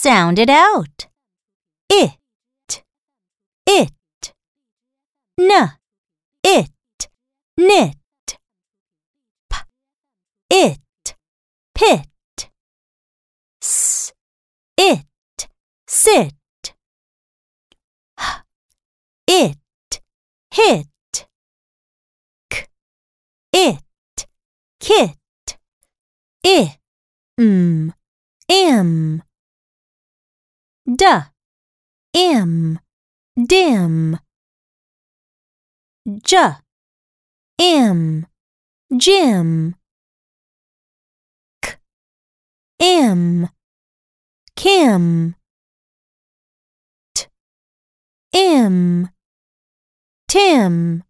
Sound it out. It, it, n, it, knit, p, it, pit, s, it, sit, h, it, hit, k, it, kit, i, m, im, d, im, dim, j, im, Jim, k, im, Kim, t, im, Tim.